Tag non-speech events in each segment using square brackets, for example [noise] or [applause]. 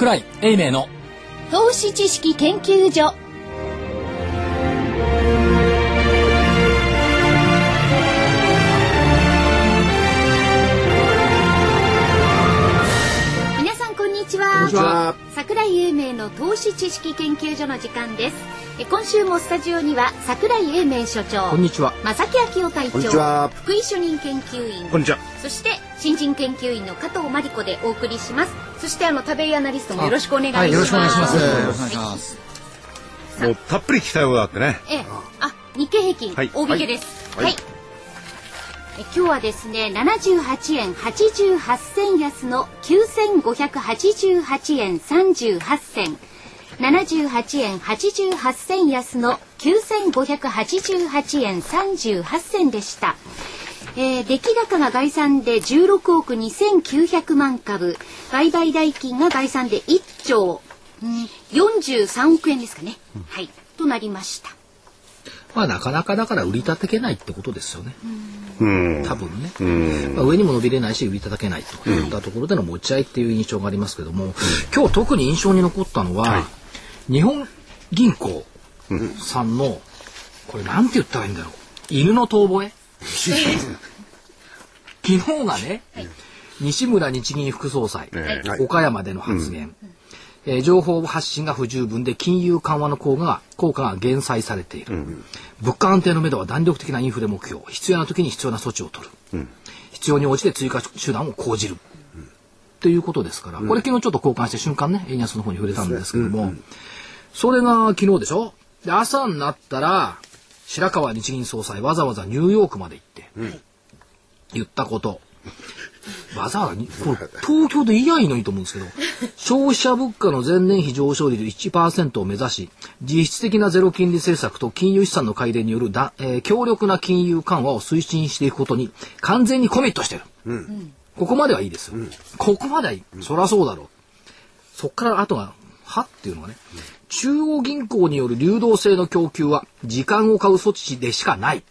桜井英明の。投資知識研究所。皆さんこんにちは。こんにちは桜井英明の投資知識研究所の時間です。え今週もスタジオには桜井英明所長こんにちは。正木昭夫隊こんにち長は。福井主任研究員こんにちは。そして新人研究員の加藤真理子でお送りします。そしてあの食べイアナリストもよろしくお願いします、はいよろしくお願いします。よろしくお願い。しますもうたっぷり聞きたいことがあってね。ええ、あ、日経平均、はい。大引けです。は。はい今日はですね、78円88銭安の9588円38銭。78円88銭安の9588円38銭でした。えー、出来高が概算で16億2900万株、売買代金が概算で1兆、うん、43億円ですかね。はい。となりました。まあなかなかだから売り立てけないってことですよね。うん。多分ね。うん。まあ、上にも伸びれないし売り叩けないといったところでの持ち合いっていう印象がありますけども、今日特に印象に残ったのは、日本銀行さんの、これなんて言ったらいいんだろう。犬の遠吠え？[laughs] 昨日がね、西村日銀副総裁、ええ。はい。岡山での発言、えー情報発信が不十分で金融緩和の効果が効果が減災されている、物価安定のめどは弾力的なインフレ目標必要な時に必要な措置を取る、必要に応じて追加手段を講じる、ということですから、これ昨日ちょっと交換して瞬間ね円安の方に触れたんですけども、それが昨日でしょ？で朝になったら白川日銀総裁わざわざニューヨークまで行って、言ったことわざわざにこれ東京で言いやいいと思うんですけど消費者物価の前年比上昇率1%を目指し実質的なゼロ金利政策と金融資産の改善によるだ、えー強力な金融緩和を推進していくことに完全にコミットしてる、ここまではいいですよ、ここまではいい、そりゃそうだろう。そっから後が、はっていうのはね、中央銀行による流動性の供給は時間を買う措置でしかない。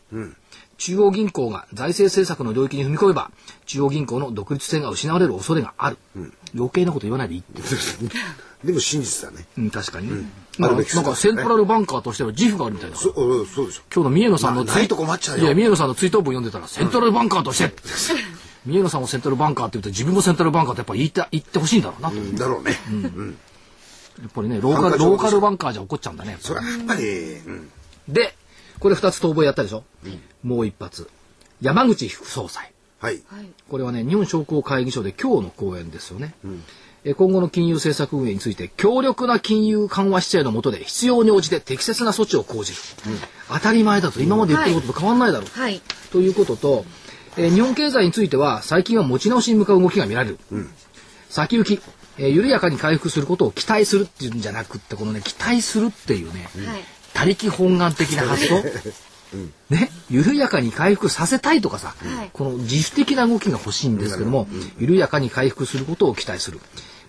中央銀行が財政政策の領域に踏み込めば、中央銀行の独立性が失われる恐れがある。余計なこと言わないでいいって。でも真実だね。うん、確かにね。あるべきなんかなんかセントラルバンカーとしての自負があるみたいな。そ、うんそうでしょ。今日の三重野さんの、まあないと困っちゃうよいや、三重野さんの追悼文読んでたら、セントラルバンカーとして。三重野さんもセントラルバンカーって言うと、自分もセントラルバンカーってやっぱり言って、言ってほしいんだろうなと。やうんだろうね。っぱりね、ローカル、ローカルバンカーじゃ怒っちゃうんだね。それはやっぱり、うん。で、これ二つ逃亡やったでしょ、もう一発。山口副総裁。はい。これはね、日本商工会議所で今日の講演ですよね。え今後の金融政策運営について、強力な金融緩和姿勢の下で必要に応じて適切な措置を講じる。当たり前だと、今まで言ってることと変わんないだろう。はい。ということと、えー日本経済については最近は持ち直しに向かう動きが見られる。先行き、えー緩やかに回復することを期待するっていうんじゃなくって、このね、期待するっていうね、はい。他力本願的な発想、ね、緩やかに回復させたいとかさ、はいこの自主的な動きが欲しいんですけども、緩やかに回復することを期待する。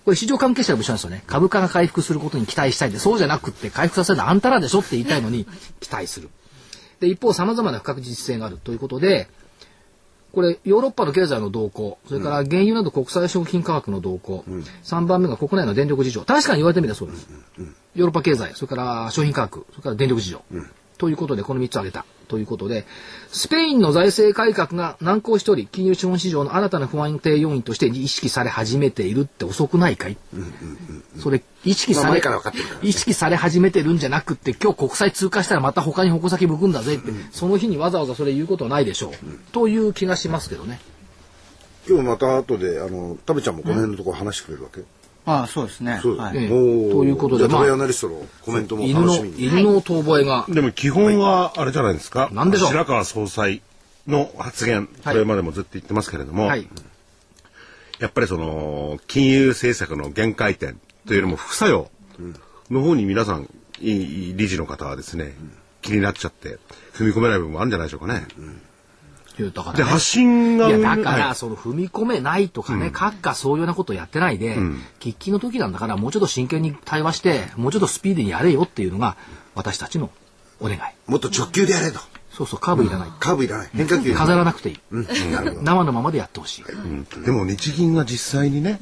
これ市場関係者も一緒なんですよね。株価が回復することに期待したいんで、そうじゃなくって回復させるのはあんたらでしょって言いたいのに期待する。で、一方様々な不確実性があるということで、これ、ヨーロッパの経済の動向、それから原油など国際商品価格の動向、3番目が国内の電力事情。確かに言われてみればそうです。ヨーロッパ経済、それから商品価格、それから電力事情。ということで、この3つ挙げた。ということで、スペインの財政改革が難航しており、金融資本市場の新たな不安定要因として意識され始めているって遅くないかい、それ、意識され、まあ前から分かってるからね。意識され始めてるんじゃなくって、今日国債通過したらまた他に矛先向くんだぜって、その日にわざわざそれ言うことはないでしょう。という気がしますけどね。今日また後で、あの、タベちゃんもこの辺のところ話してくれるわけ？ああそうですね。そう。だはい。ということでまあアナリストのコメントも犬の楽しみ、に。犬の遠吠えが、でも基本はあれじゃないですか？なんでしょう？白川総裁の発言、これまでもずっと言ってますけれども、はい。やっぱりその金融政策の限界点というよりも副作用の方に皆さん、理事の方はですね、気になっちゃって踏み込めない部分もあるんじゃないでしょうかね。言うたから、で、ね。発信が、いや、だから、はいその踏み込めないとかね、閣下そういうようなことやってないで、喫緊の時なんだから、もうちょっと真剣に対話して、もうちょっとスピーディーにやれよっていうのが、私たちのお願い。もっと直球でやれと。そうそう、カーブいらない。カーブいらない。変化球。飾らなくていい。うん。なるほど。生のままでやってほしい。でも日銀が実際にね、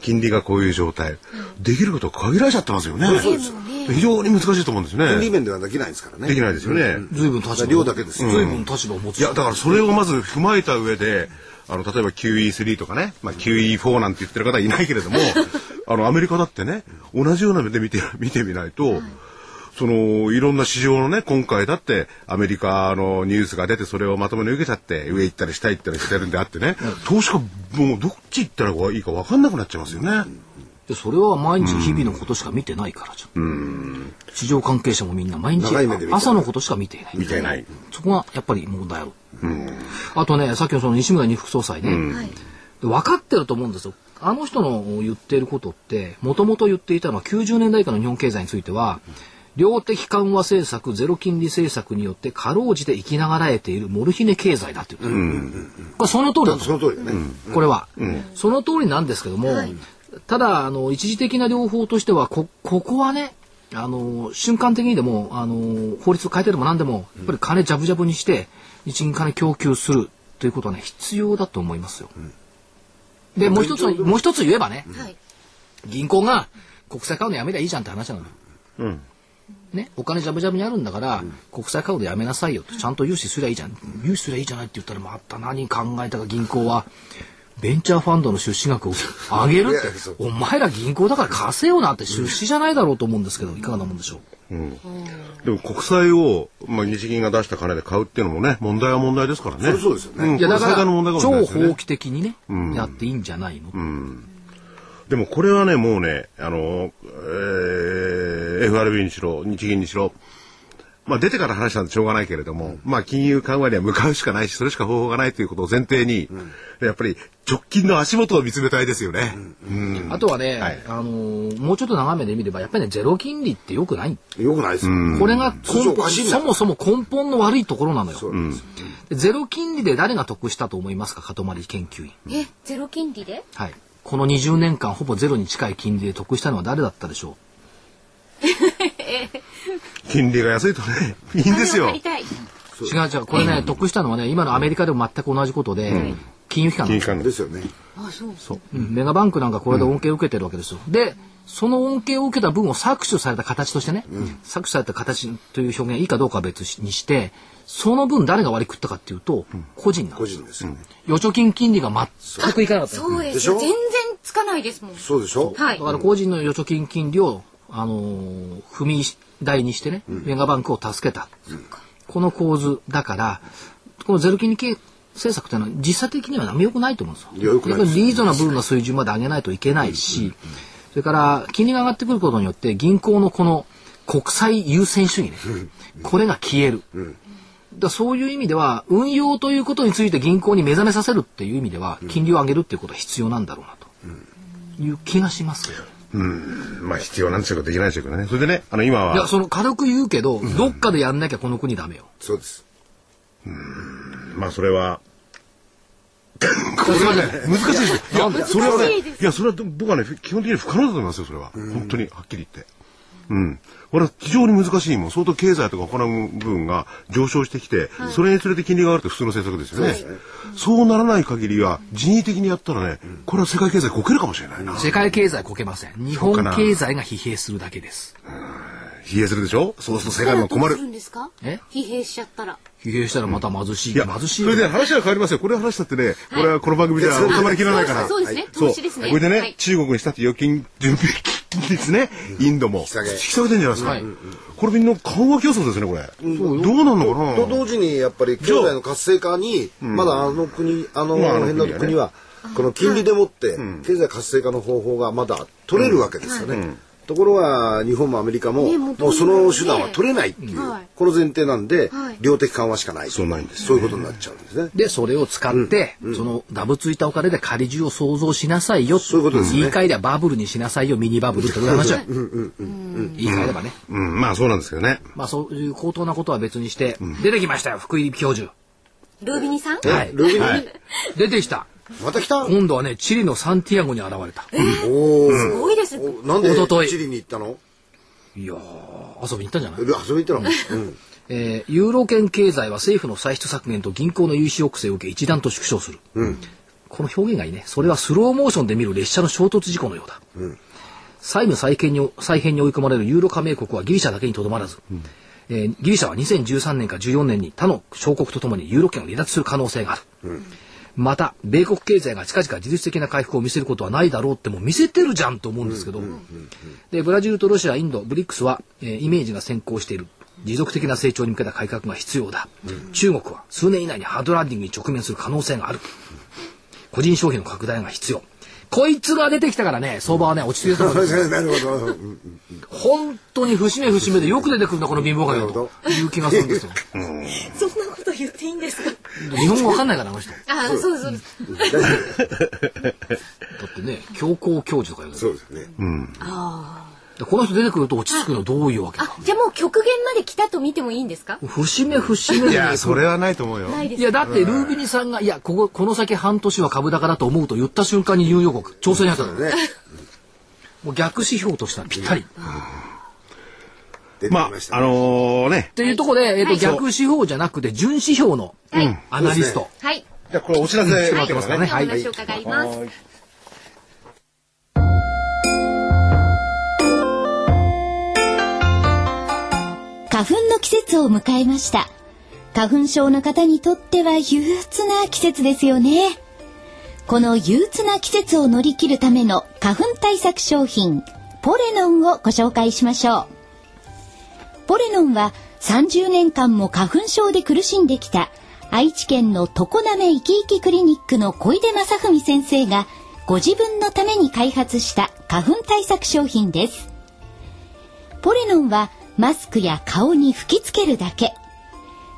金利がこういう状態、できることは限られちゃってますよね。そうです非常に難しいと思うんですよ金利ね。面ではできないですからね。できないですよね。随分立場を量だけですよ随分立場を持つ。いや、だからそれをまず踏まえた上で、あの、例えば QE3 とかね、まあ QE4 なんて言ってる方はいないけれども、あの、アメリカだってね、同じような目で見て、見てみないと、その、いろんな市場のね、今回だって、アメリカのニュースが出て、それをまともに受けちゃって、上行ったり下行ったりしてるんであってね、投資家、もうどっち行ったらいいか分かんなくなっちゃいますよね。でそれは毎日日々のことしか見てないからじゃん。市場関係者もみんな毎日朝のことしか見ていない。見てない。そこがやっぱり問題ある。あとね、さっきのその西村二副総裁ね、で分かってると思うんですよ。あの人の言っていることって、もともと言っていたのは90年代以下の日本経済については、量的緩和政策、ゼロ金利政策によってかろうじて生きながらえているモルヒネ経済だって言ってる。これその通りだとその通りだね。これは、その通りなんですけども、ただあの一時的な療法としてはこここはねあの瞬間的にでもあの法律を変えてでも何でもやっぱり金ジャブジャブにして日銀金供給するということはね必要だと思いますよ。でもう一つもう一つ言えばね、はい。銀行が国債買うのやめりゃいいじゃんって話なのよ。うん。ね、お金ジャブジャブにあるんだから、国債買うのやめなさいよとちゃんと融資すりゃいいじゃん。融資すりゃいいじゃないって言ったらまた何考えたか銀行はベンチャーファンドの出資額を上げるって。お前ら銀行だから貸せよなって出資じゃないだろうと思うんですけどいかがなもんでしょう？でも国債を、まあ、日銀が出した金で買うっていうのもね、問題は問題ですからね。それそうですよね。んいやだから超法規的にね、やっていいんじゃないの、でもこれはね、もうね、あの、えー FRB にしろ、日銀にしろ、まあ出てから話したんでしょうがないけれども、まあ金融緩和には向かうしかないし、それしか方法がないということを前提に、やっぱり直近の足元を見つめたいですよね。うん。あとはね、はい。あのーもうちょっと長めで見ればやっぱりねゼロ金利ってよくない。よくないです。よ。これが根本そもそも根本の悪いところなのよ。そう。なん。ですゼロ金利で誰が得したと思いますか、かとまり研究員。え、ゼロ金利で？はい。この20年間ほぼゼロに近い金利で得したのは誰だったでしょ [laughs] 金利が安いとね、[laughs] いいんですよ違う違う。これね、得したのはね、今のアメリカでも全く同じことで、金融機関なんですよ金融機関ですよね。あ、そう。そう、うんメガバンクなんかこれで恩恵を受けてるわけですよ。で、その恩恵を受けた分を搾取された形としてね、搾取された形という表現いいかどうかは別にして、その分誰が割り食ったかっていうと、個人なん個ですよ。人ですよね。預貯金金利が全くいかなかったのそうです全然つかないですもん。そうでしょ？はいだ。から個人の預貯金金利を、あのー踏み台にしてね、メガバンクを助けた。この構図だから、このゼロ金利系政策というのは実際的にはあんま良くないと思うんですよ。良くないリーズナブルな水準まで上げないといけないし、それから金利が上がってくることによって銀行のこの国際優先主義ね、これが消える。だそういう意味では運用ということについて銀行に目覚めさせるっていう意味では金利を上げるっていうことは必要なんだろうなという気がしますけど。まあ必要なんですけど、できないですけどね。それでね、あの今は、いや、その軽く言うけど、どっかでやんなきゃこの国ダメよ。そうです。まあそれは、これはね、難しいですよ。いや、それはね、いや、それは僕はね、基本的に不可能だと思いますよ、それは。本当に、はっきり言って。うん。これは非常に難しいもん。相当経済とか他の部分が上昇してきて、それにつれて金利が上がるって普通の政策ですよね。そうならない限りは、人為的にやったらね、これは世界経済こけるかもしれないな。世界経済こけません。日本経済が疲弊するだけです。疲弊するでしょ？そうすると世界も困るどうす。るんですか？え？疲弊しちゃったら。疲弊したらまた貧しい。いや、貧しいそれで話は変わりますよ。これ話したってね、これはこの番組じゃ収まりきらないから。そうですね。ですね。これでね、はい。中国にしたって預金準備金率ね、インドも。引き下げ。下げてんじゃないですか。はい。これみんな緩和競争ですね、これ。どうなんのかな。と同時にやっぱり経済の活性化にまだあの国あのまああの辺の国はこの金利でもって経済活性化の方法がまだ取れるわけですよね。ところが日本もアメリカもねもうもうその手段は取れないっていうはいこの前提なんではい量的緩和しかないそうないんですよそういうことになっちゃうんですね。で、それを使って、そのダブついたお金で仮需を創造しなさいよ。そういうことですね言い換えればバブルにしなさいよ、ミニバブルって。言い換えればね。うん、まあそうなんですけどね。まあそういう高等なことは別にして、出てきましたよ、福井教授。ルービニさん？はい。ルービニ？はい。出てきた。また来た？今度はね、チリのサンティアゴに現れた。おお。すごいです。なんで一昨日チリに行ったの？いやー、遊びに行ったんじゃない？遊びに行ったの？うん。えーユーロ圏経済は政府の歳出削減と銀行の融資抑制を受け一段と縮小する。この表現がいいね。それはスローモーションで見る列車の衝突事故のようだ。債務再建に再編に追い込まれるユーロ加盟国はギリシャだけにとどまらず、えーギリシャは2013年か14年に他の小国とともにユーロ圏を離脱する可能性がある。また、米国経済が近々自律的な回復を見せることはないだろうってもう見せてるじゃんと思うんですけど、で、ブラジルとロシア、インド、ブリックスは、えーイメージが先行している。持続的な成長に向けた改革が必要だ。中国は数年以内にハードランディングに直面する可能性がある。個人消費の拡大が必要。こいつが出てきたからね、相場はね、落ち着いてたんですよ [laughs] なるほど。うん本当に節目節目でよく出てくるんだ、この貧乏神よという気がするんですよ。そんなこ日本語わかんないから、あの人。だあ、そうそうです。[laughs] ってね、教皇教授とか言うそうですね。でこの人出てくると落ち着くのどういうわけか。あ、じゃあもう極限まで来たと見てもいいんですか？節目節目で、いや、それはないと思うよ。ないですいや、だって、ルービニさんが、いや、ここ、この先半年は株高だと思うと言った瞬間にニューヨーク、調整にあったの。ね。もう逆指標としてはぴったり。っ出てきまあ、あましたね。のね。ていうところで、えっ、と、はい逆指標じゃなくて、準指標のはい。アナリスト。はい。じゃあこれお知らせはい。待ってますからねお話を伺います。花粉の季節を迎えました。花粉症の方にとっては憂鬱な季節ですよね。この憂鬱な季節を乗り切るための花粉対策商品、ポレノンをご紹介しましょう。ポレノンは30年間も花粉症で苦しんできた愛知県の常滑いきいきクリニックの小出正文先生がご自分のために開発した花粉対策商品です。ポレノンはマスクや顔に吹きつけるだけ。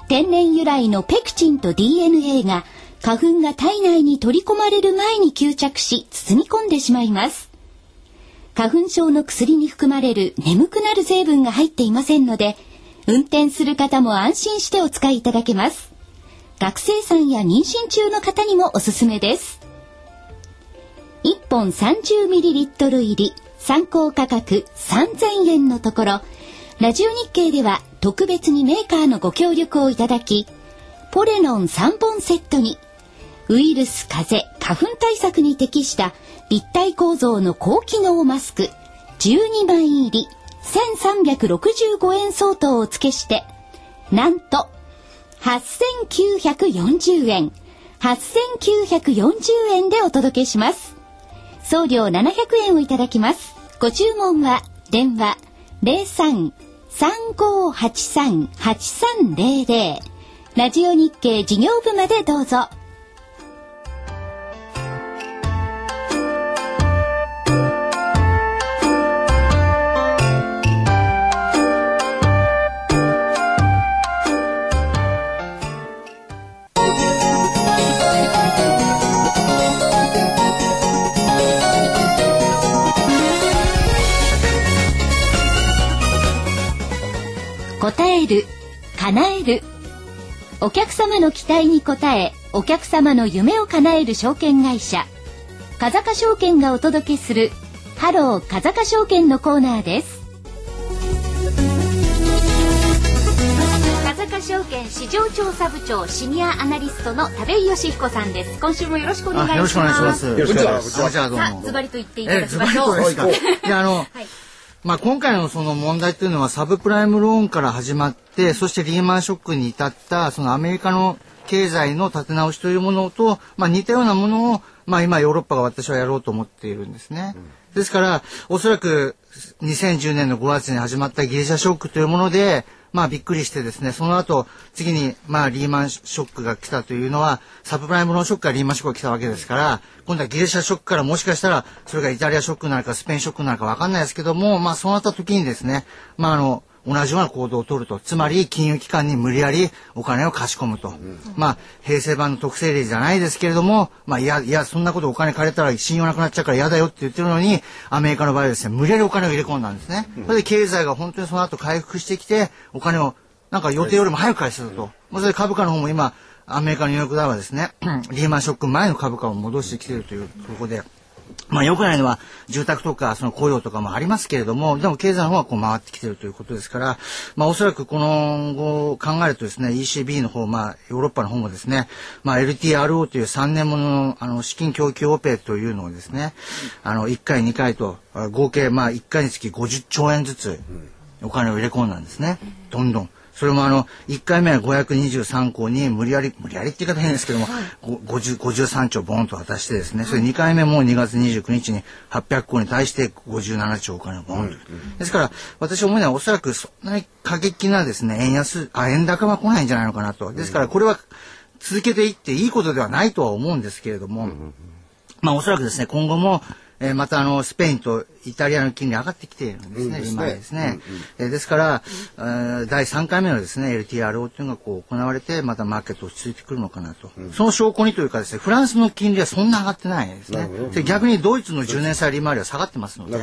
天然由来のペクチンと DNA が花粉が体内に取り込まれる前に吸着し包み込んでしまいます。花粉症の薬に含まれる眠くなる成分が入っていませんので、運転する方も安心してお使いいただけます。学生さんや妊娠中の方にもおすすめです。1本 30ml 入り参考価格3000円のところ、ラジオ日経では特別にメーカーのご協力をいただき、ポレノン3本セットに、ウイルス、風邪、花粉対策に適した立体構造の高機能マスク12枚入り1365円相当を付けして、なんと8940円、8940円でお届けします。送料700円をいただきます。ご注文は電話03-3583-8300ラジオ日経事業部までどうぞ。答える、叶える。お客様の期待に応え、お客様の夢を叶える証券会社、風賀証券がお届けする、ハロー風賀証券のコーナーです。風賀証券市場調査部長シニアアナリストの田部井義彦さんです。今週もよろしくお願いします。よろしくお願いします。よろしくお願いしますこんにちはどうさあ、もズ。バリと言っていたえ、だきズバリましょう。とですか。いや、あの、はいまあ、今回のその問題というのはサブプライムローンから始まって、そしてリーマンショックに至った、そのアメリカの経済の立て直しというものと、まあ、似たようなものを、まあ、今ヨーロッパが私はやろうと思っているんですね。ですから、おそらく2010年の5月に始まったギリシャショックというもので、まあびっくりしてですね、その後、次に、まあリーマンショックが来たというのは、サブプライムローンショックからリーマンショックが来たわけですから、今度はギリシャショックからもしかしたら、それがイタリアショックなのかスペインショックなのかわかんないですけども、まあそうなった時にですね、まああの、同じような行動を取ると。つまり、金融機関に無理やりお金を貸し込むと。まあ、平成版の特性例じゃないですけれども、まあ、いや、いや、そんなことお金借りたら信用なくなっちゃうから嫌だよって言ってるのに、アメリカの場合はですね、無理やりお金を入れ込んだんですね。それで経済が本当にその後回復してきて、お金を、なんか予定よりも早く返すと。まあ、それで株価の方も今、アメリカのニューヨークダウはですね、リーマンショック前の株価を戻してきているというところで、まあ良くないのは住宅とかその雇用とかもありますけれども、でも経済の方はこう回ってきてるということですから、まあおそらくこの後考えるとですね、ECB の方、まあヨーロッパの方もですね、まあ LTRO という3年もののあの資金供給オペというのをですね、あの1回2回と合計まあ1回につき50兆円ずつお金を入れ込んだんですね。どんどん。それもあの、1回目は523校に無理やり、無理やりって言い方変ですけども、ご50 53兆ボンと渡してですね、それ2回目も2月29日に800校に対して57兆お金をボンと。ですから、私思うのはおそらくそんなに過激なですね、円安、あ、円高は来ないんじゃないのかなと。ですから、これは続けていっていいことではないとは思うんですけれども、まあおそらくですね、今後も、えーまたあのスペインとイタリアの金利上がってきているんですね、すね今ですね。えーですから、えー第3回目のですね、LTRO というのがこう行われて、またマーケット落ち着いてくるのかなと。その証拠にというかですね、フランスの金利はそんな上がってないですね。で逆にドイツの10年債利回りは下がってますので。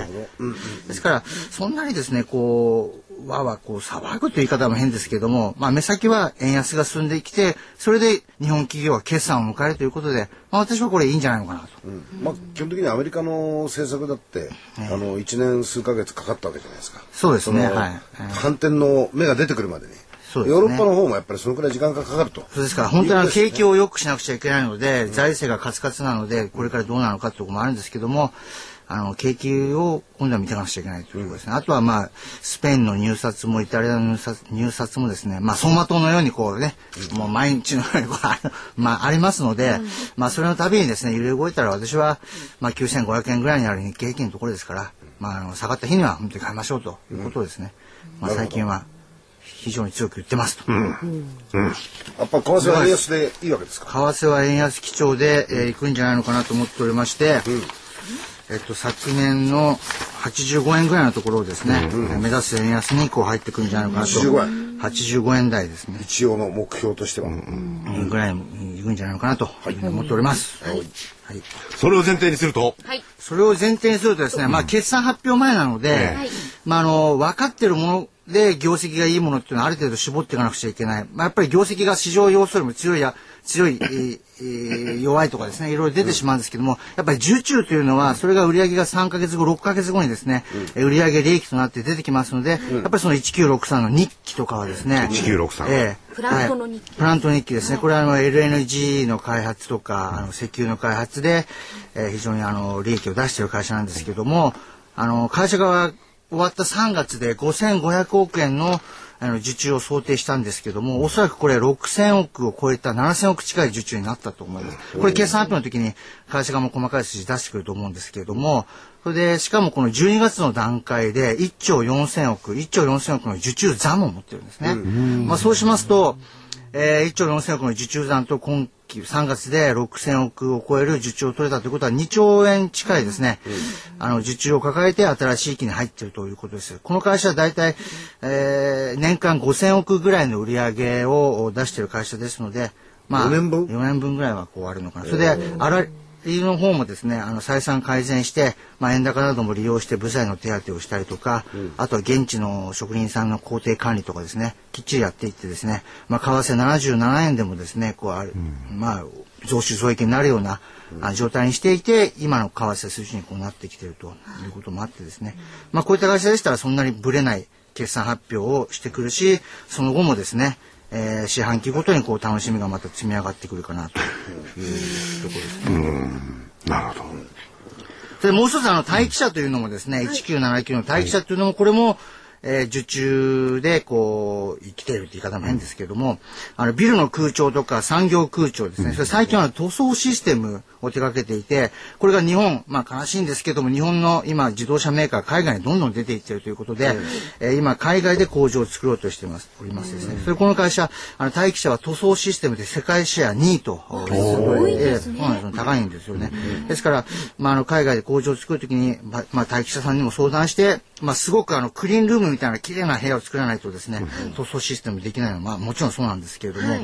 ですから、そんなにですね、こう、わわこう騒ぐという言い方も変ですけれども、まあ目先は円安が進んできて、それで日本企業は決算を迎えるということで、まあ私はこれいいんじゃないのかなと。まあ基本的にアメリカの政策だって、あの1年数ヶ月かかったわけじゃないですか。そうですねのはいはい反転の目が出てくるまでに。そうですねヨーロッパの方もやっぱりそのくらい時間がかかると。そうですから、本当に景気を良くしなくちゃいけないので、財政がカツカツなので、これからどうなのかというところもあるんですけども、あの、景気を今度は見ていかなくちゃいけないということですね。あとはまあ、スペインの入札もイタリアの入札入札もですね、まあ、走馬灯のようにこうね、もう毎日のようにこう、[laughs] まあ、ありますので、まあ、それの度にですね、揺れ動いたら私は、まあ、9500円ぐらいにある日経平均のところですから、まあ、あの、下がった日には本当に買いましょうということですね。まあ、最近は非常に強く言ってますと。やっぱ為替は円安でいいわけですか？為替は円安基調で、えー、いくんじゃないのかなと思っておりまして、えっと、昨年の85円ぐらいのところをですね、えー目指す円安にこう入ってくるんじゃないのかなと。85円 ?85 円台ですね。一応の目標としては。ぐらいいくんじゃないのかなと思っております。はい。それを前提にすると、はい。それを前提にするとですね、まあ決算発表前なので、えまああの、分かってるもので業績がいいものっていうのはある程度絞っていかなくちゃいけない。まあやっぱり業績が市場要素よりも強いや、強い、えーえー弱いとかですね、いろいろ出てしまうんですけども、やっぱり受注というのは、それが売上が3ヶ月後、6ヶ月後にですね、えー売上利益となって出てきますので、やっぱりその1963の日記とかはですね、1963ええプラントの日記。はい。プラント日記ですね。これはあの LNG の開発とか、あの石油の開発で、えー非常にあの利益を出している会社なんですけども、あの会社が終わった3月で5500億円のあの受注を想定したんですけども、おそらくこれ6000億を超えた7000億近い受注になったと思います。これ計算発表の時に会社がもう細かい数字出してくると思うんですけれども、それでしかもこの12月の段階で1兆4000億、1兆4000億の受注残を持ってるんですね。まあそうしますと、えー、1兆4000億の受注残と今期3月で6000億を超える受注を取れたということは2兆円近いですね、あの受注を抱えて新しい期に入っているということです。この会社は大体、えー、年間5000億ぐらいの売り上げを出している会社ですので、まあ、4年分？4年分ぐらいはこうあるのかな。それで、粗利の方もですね、あの、採算改善して、まあ、円高なども利用して部材の手当てをしたりとか、あとは現地の職人さんの工程管理とかですね、きっちりやっていってですね、まあ、為替77円でもですね、こうある、まあ、増収増益になるような、あ状態にしていて、今の為替数字にこうなってきているということもあってですね、まあ、こういった会社でしたらそんなにぶれない決算発表をしてくるし、その後もですね、えー四半期ごとにこう楽しみがまた積み上がってくるかなというところですね。なるほど。で、もう一つあの、待機者というのもですね、1979の待機者というのも、これも、えー受注で、こう、生きているって言い方も変ですけども、あの、ビルの空調とか産業空調ですね、それ最近は塗装システムを手掛けていて、これが日本、まあ悲しいんですけども、日本の今、自動車メーカー、海外にどんどん出ていっているということで、えー今、海外で工場を作ろうとしています、おりますですね。それこの会社、あの、待機者は塗装システムで世界シェア2位と、すごいですね。そうなんですよ。高いんですよね。ですから、まあ、あの、海外で工場を作るときに、まあ、まあ待機者さんにも相談して、まあ、すごくあの、クリーンルームみたいな綺麗な部屋を作らないとですね、塗装システムできないのは、まあ、もちろんそうなんですけれども、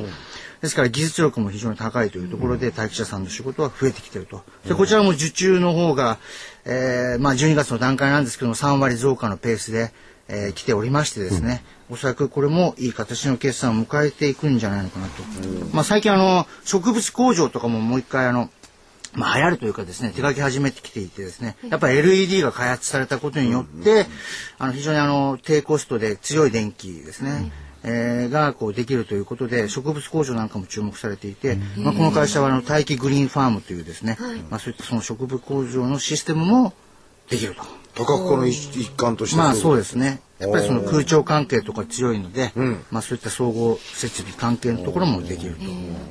ですから技術力も非常に高いというところで、待機者さんの仕事は増えてきていると。で、こちらも受注の方が、えーまあ、12月の段階なんですけども、3割増加のペースで、えー来ておりましてですね、おそらくこれもいい形の決算を迎えていくんじゃないのかなと。まあ、最近あの、植物工場とかももう一回あの、まあ流行るというかですね、手書き始めてきていてですね、やっぱり LED が開発されたことによって、あの非常にあの低コストで強い電気ですね、えーがこうできるということで植物工場なんかも注目されていて、まあ、この会社はあの大気グリーンファームというですね、まあ、そういったその植物工場のシステムもできると。多角化の一一環としてまあそうでですね。やっぱりその空調関係とか強いので、まあそういった総合設備関係のところもできると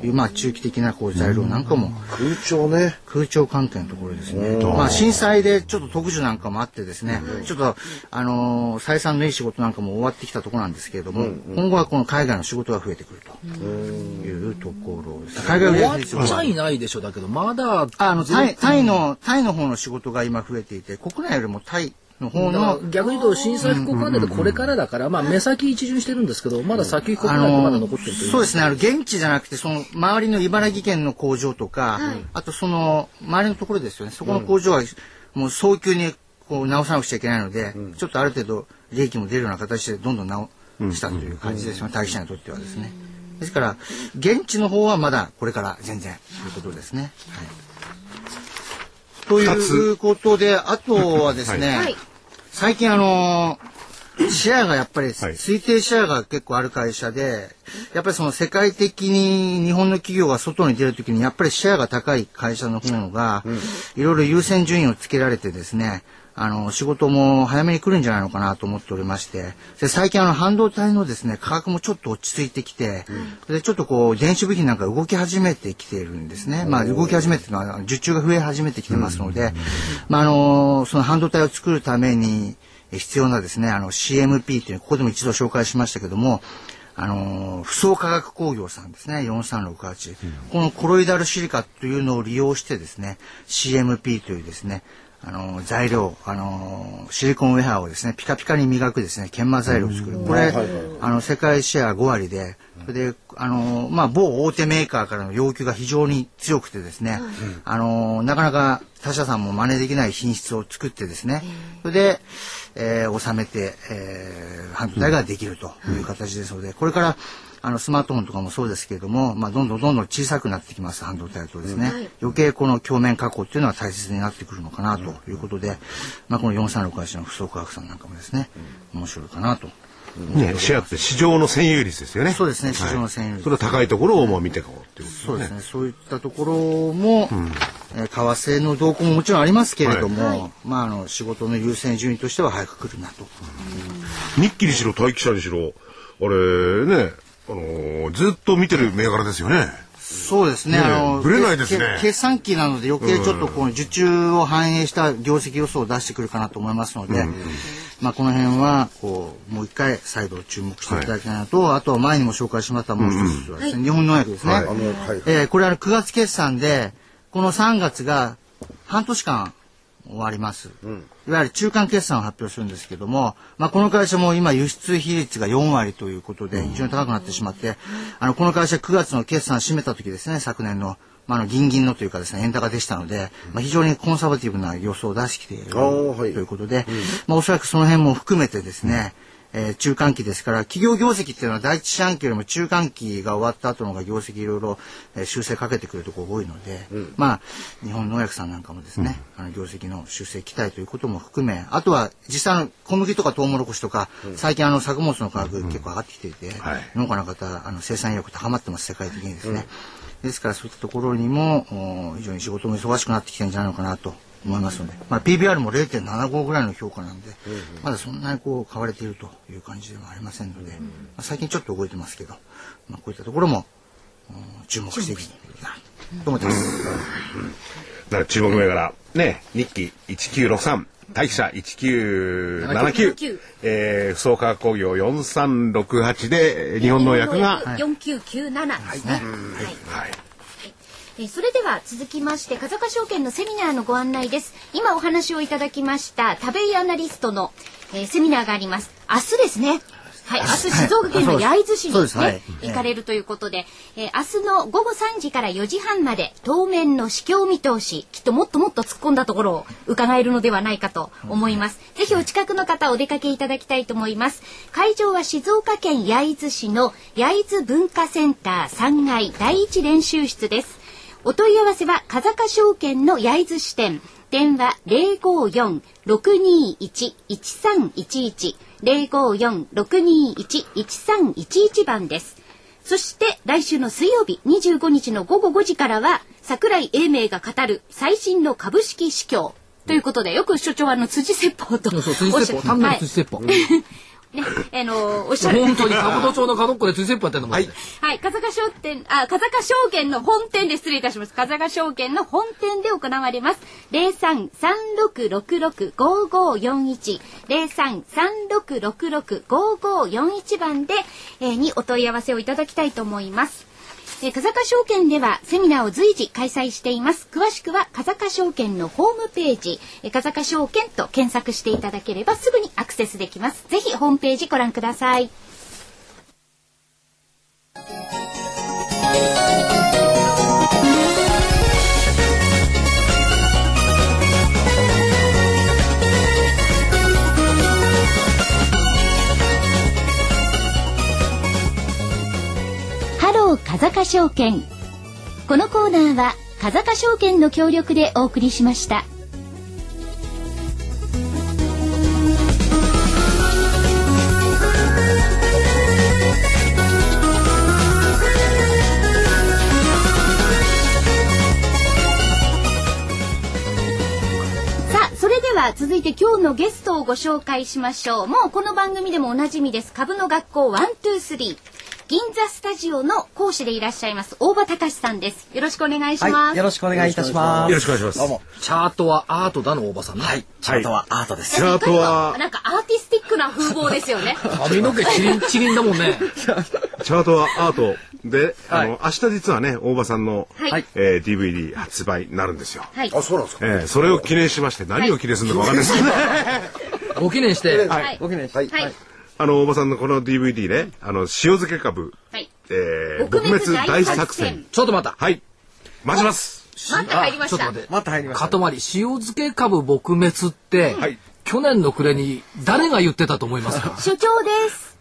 いう、まあ中期的なこう材料なんかも空調ね。空調関係のところですね。まあ震災でちょっと特需なんかもあってですね、ちょっとあのー採算のいい仕事なんかも終わってきたところなんですけれども、今後はこの海外の仕事が増えてくるというところです。海外終わっちゃいないでしょだけど。まだああのタイタイのタイの方の仕事が今増えていて、国内よりもタイの。方の逆に言うと震災復興関連でこれからだから、まあ目先一巡してるんですけどまだ先行き国内でまだ残ってるそうですね。あの現地じゃなくてその周りの茨城県の工場とか、あとその周りのところですよね。そこの工場はもう早急にこう直さなくちゃいけないので、ちょっとある程度利益も出るような形でどんどん直したという感じですよね、大社にとってはですね。ですから現地の方はまだこれから全然ということですね。はいということであとはですね、はい。最近あのシェアがやっぱりはい。推定シェアが結構ある会社で、やっぱりその世界的に日本の企業が外に出るときにやっぱりシェアが高い会社の方が、いろいろ優先順位をつけられてですね、あの、仕事も早めに来るんじゃないのかなと思っておりまして、で最近あの半導体のですね、価格もちょっと落ち着いてきて、で、ちょっとこう、電子部品なんか動き始めてきているんですね。まあ、動き始めてるのは、受注が増え始めてきてますので、まあ、あの、その半導体を作るために、え必要なですね、あの CMP という、ここでも一度紹介しましたけども、あのー、不総化学工業さんですね、4368、このコロイダルシリカというのを利用してですね、CMP というですね、あのー材料、あのーシリコンウェハーをですね、ピカピカに磨くですね、研磨材料を作る。これ、あの、世界シェア5割で、それで、あのーまあ、某大手メーカーからの要求が非常に強くてですね、あのーなかなか他社さんも真似できない品質を作ってですね、それで、えー収めて、えー半導体ができるという形ですので、これからあのスマートフォンとかもそうですけれども、まあ、どんどんどんどん小さくなってきます半導体とですね、余計この鏡面加工っていうのは大切になってくるのかなということで、まあ、この4368の不足学さんなんかもですね面白いかなと。ね、シェアって市場の占有率ですよね。そうですね市場の占有率それは高いところをもう見ていこうっていうことそうですね。そういったところも、えー為替の動向ももちろんありますけれども、まあ、あの、仕事の優先順位としては早く来るなと。日記にしろ待機者にしろ、あれね、あのーずっと見てる銘柄ですよね。そうですね。ねえあの、ぶれないですねけ決算期なので余計ちょっとこの受注を反映した業績予想を出してくるかなと思いますので、まあこの辺は、こう、もう一回再度注目していただきたいなと、あとは前にも紹介しましたもう一つはですね、日本農薬ですね。はい。えーこれは9月決算で、この3月が半年間終わります。いわゆる中間決算を発表するんですけども、まあ、この会社も今輸出比率が4割ということで非常に高くなってしまって、あの、この会社9月の決算を締めた時ですね、昨年の、まあ、あの、銀銀のというかですね、円高でしたので、まあ、非常にコンサバティブな予想を出してきているあとい。いうことで、まあ、おそらくその辺も含めてですね、えー中間期ですから企業業績っていうのは第一四半期よりも中間期が終わった後の方が業績いろいろ、えー修正かけてくるところが多いので、まあ日本農薬さんなんかもですね、あの業績の修正期待ということも含めあとは実際の小麦とかトウモロコシとか、最近あの作物の価格結構上がってきていて、はい。農家の方あの生産意欲高まってます世界的にですね、ですからそういったところにもお非常に仕事も忙しくなってきてるんじゃないのかなと思いますので、まあ、PBR も0.75ぐらいの評価なんで、まだそんなにこう買われているという感じではありませんので、まあ、最近ちょっと動いてますけど、まあ、こういったところもうん注目していきたいなと思ってます。だから注目銘柄、ね、日記1963、待機者1979、えー、不総化学工業4368で、日本農薬が、四九九七ですね。はい。はい。えーそれでは続きまして風賀証券のセミナーのご案内です。今お話をいただきました食べアナリストの、えーセミナーがあります。明日ですねはい、明日静岡県の焼津市にです。はい。行かれるということで、えー明日の午後3時から4時半まで当面の市況見通しきっともっともっと突っ込んだところを伺えるのではないかと思います、ぜひお近くの方お出かけいただきたいと思います。会場は静岡県焼津市の焼津文化センター3階第一練習室です。お問い合わせは風賀証券の焼津支店。電話054-621-1311 054-621-1311番です。そして来週の水曜日25日の午後5時からは桜井英明が語る最新の株式市況ということでよく所長はあの辻説法とそうそう、辻説法、単なる辻説法。はいね、あのおっしゃる本当に兜町の角っこで辻説法やってんのもんね。はい、風賀商店、あ、風賀証券の本店で失礼いたします。風賀証券の本店で行われます。零三三六六六五五四一零三三六六六五五四一番で、えーにお問い合わせをいただきたいと思います。えー、風賀証券ではセミナーを随時開催しています。詳しくは風賀証券のホームページ、えー風賀証券と検索していただければすぐにアクセスできます。ぜひホームページご覧ください。風賀証券このコーナーは風賀証券の協力でお送りしましたさあ、それでは続いて今日のゲストをご紹介しましょう。もうこの番組でもおなじみです。株の学校123。銀座スタジオの講師でいらっしゃいます大場隆さんです。よろしくお願いします。はい、よろしくお願いいたします。よろしくお願いします。どうも。チャートはアートだの大場さんね。はい、チャートはアートです。チャートは、なんかアーティスティックな風貌ですよね。髪の毛チリンチリンだもんね。[laughs] チャートはアートで、あはいの、明日実はね、大場さんの、はいえー DVD 発売になるんですよ。はい。あ、そうなんですか。えーそれを記念しまして、何を記念するのかわかんないですけど [laughs] ね。ご記念して、はい。僕ね、はい。はい。あの、大場さんのこの DVD ね、あの、塩漬け株、はい。えー、撲滅大大作戦。ちょっと待った。はい。待ちます。待って入りましたちょっと待って。また入りました。塊、塩漬け株撲滅って、はい去年の暮れに誰が言ってたと思いますか？[laughs] 所長です。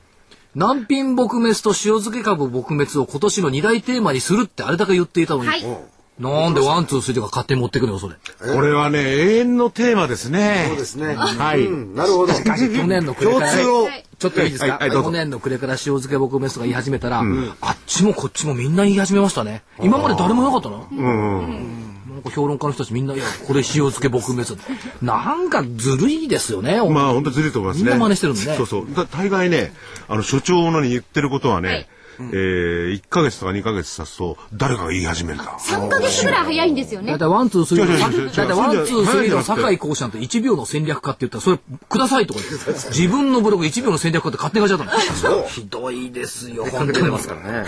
難品撲滅と塩漬け株撲滅を今年の二大テーマにするってあれだけ言っていたのに、はい。なんでワン、ツー、スリーが勝手に持ってくるよ、それ。これはね、永遠のテーマですね。そうですね。はい。うんなるほど。去年の暮れから、共通をはいちょっといいですか、はいはいどうぞ去年の暮れから塩漬け撲滅とか言い始めたら、あっちもこっちもみんな言い始めましたね。今まで誰もなかったの？なんか評論家の人たちみんな、いや、これ塩漬け撲滅。なんかずるいですよね。まあ本当ずるいと思いますね。みんな真似してるんでねそうそう。だ大概ね、あの所長のに言ってることはね、はいえー、1ヶ月とか2ヶ月経つと誰かが言い始めるんだ。3ヶ月ぐらい早いんですよねだい。たいワン、ツー、スリーの、違う違う違う違うだいたいワン、ツー、スリーの早い酒井講師なんて1秒の戦略家って言ったら、それくださいとか言って、自分のブログ1秒の戦略家って勝手に書いちゃったの。ひどいですよ、本当に。ますからね。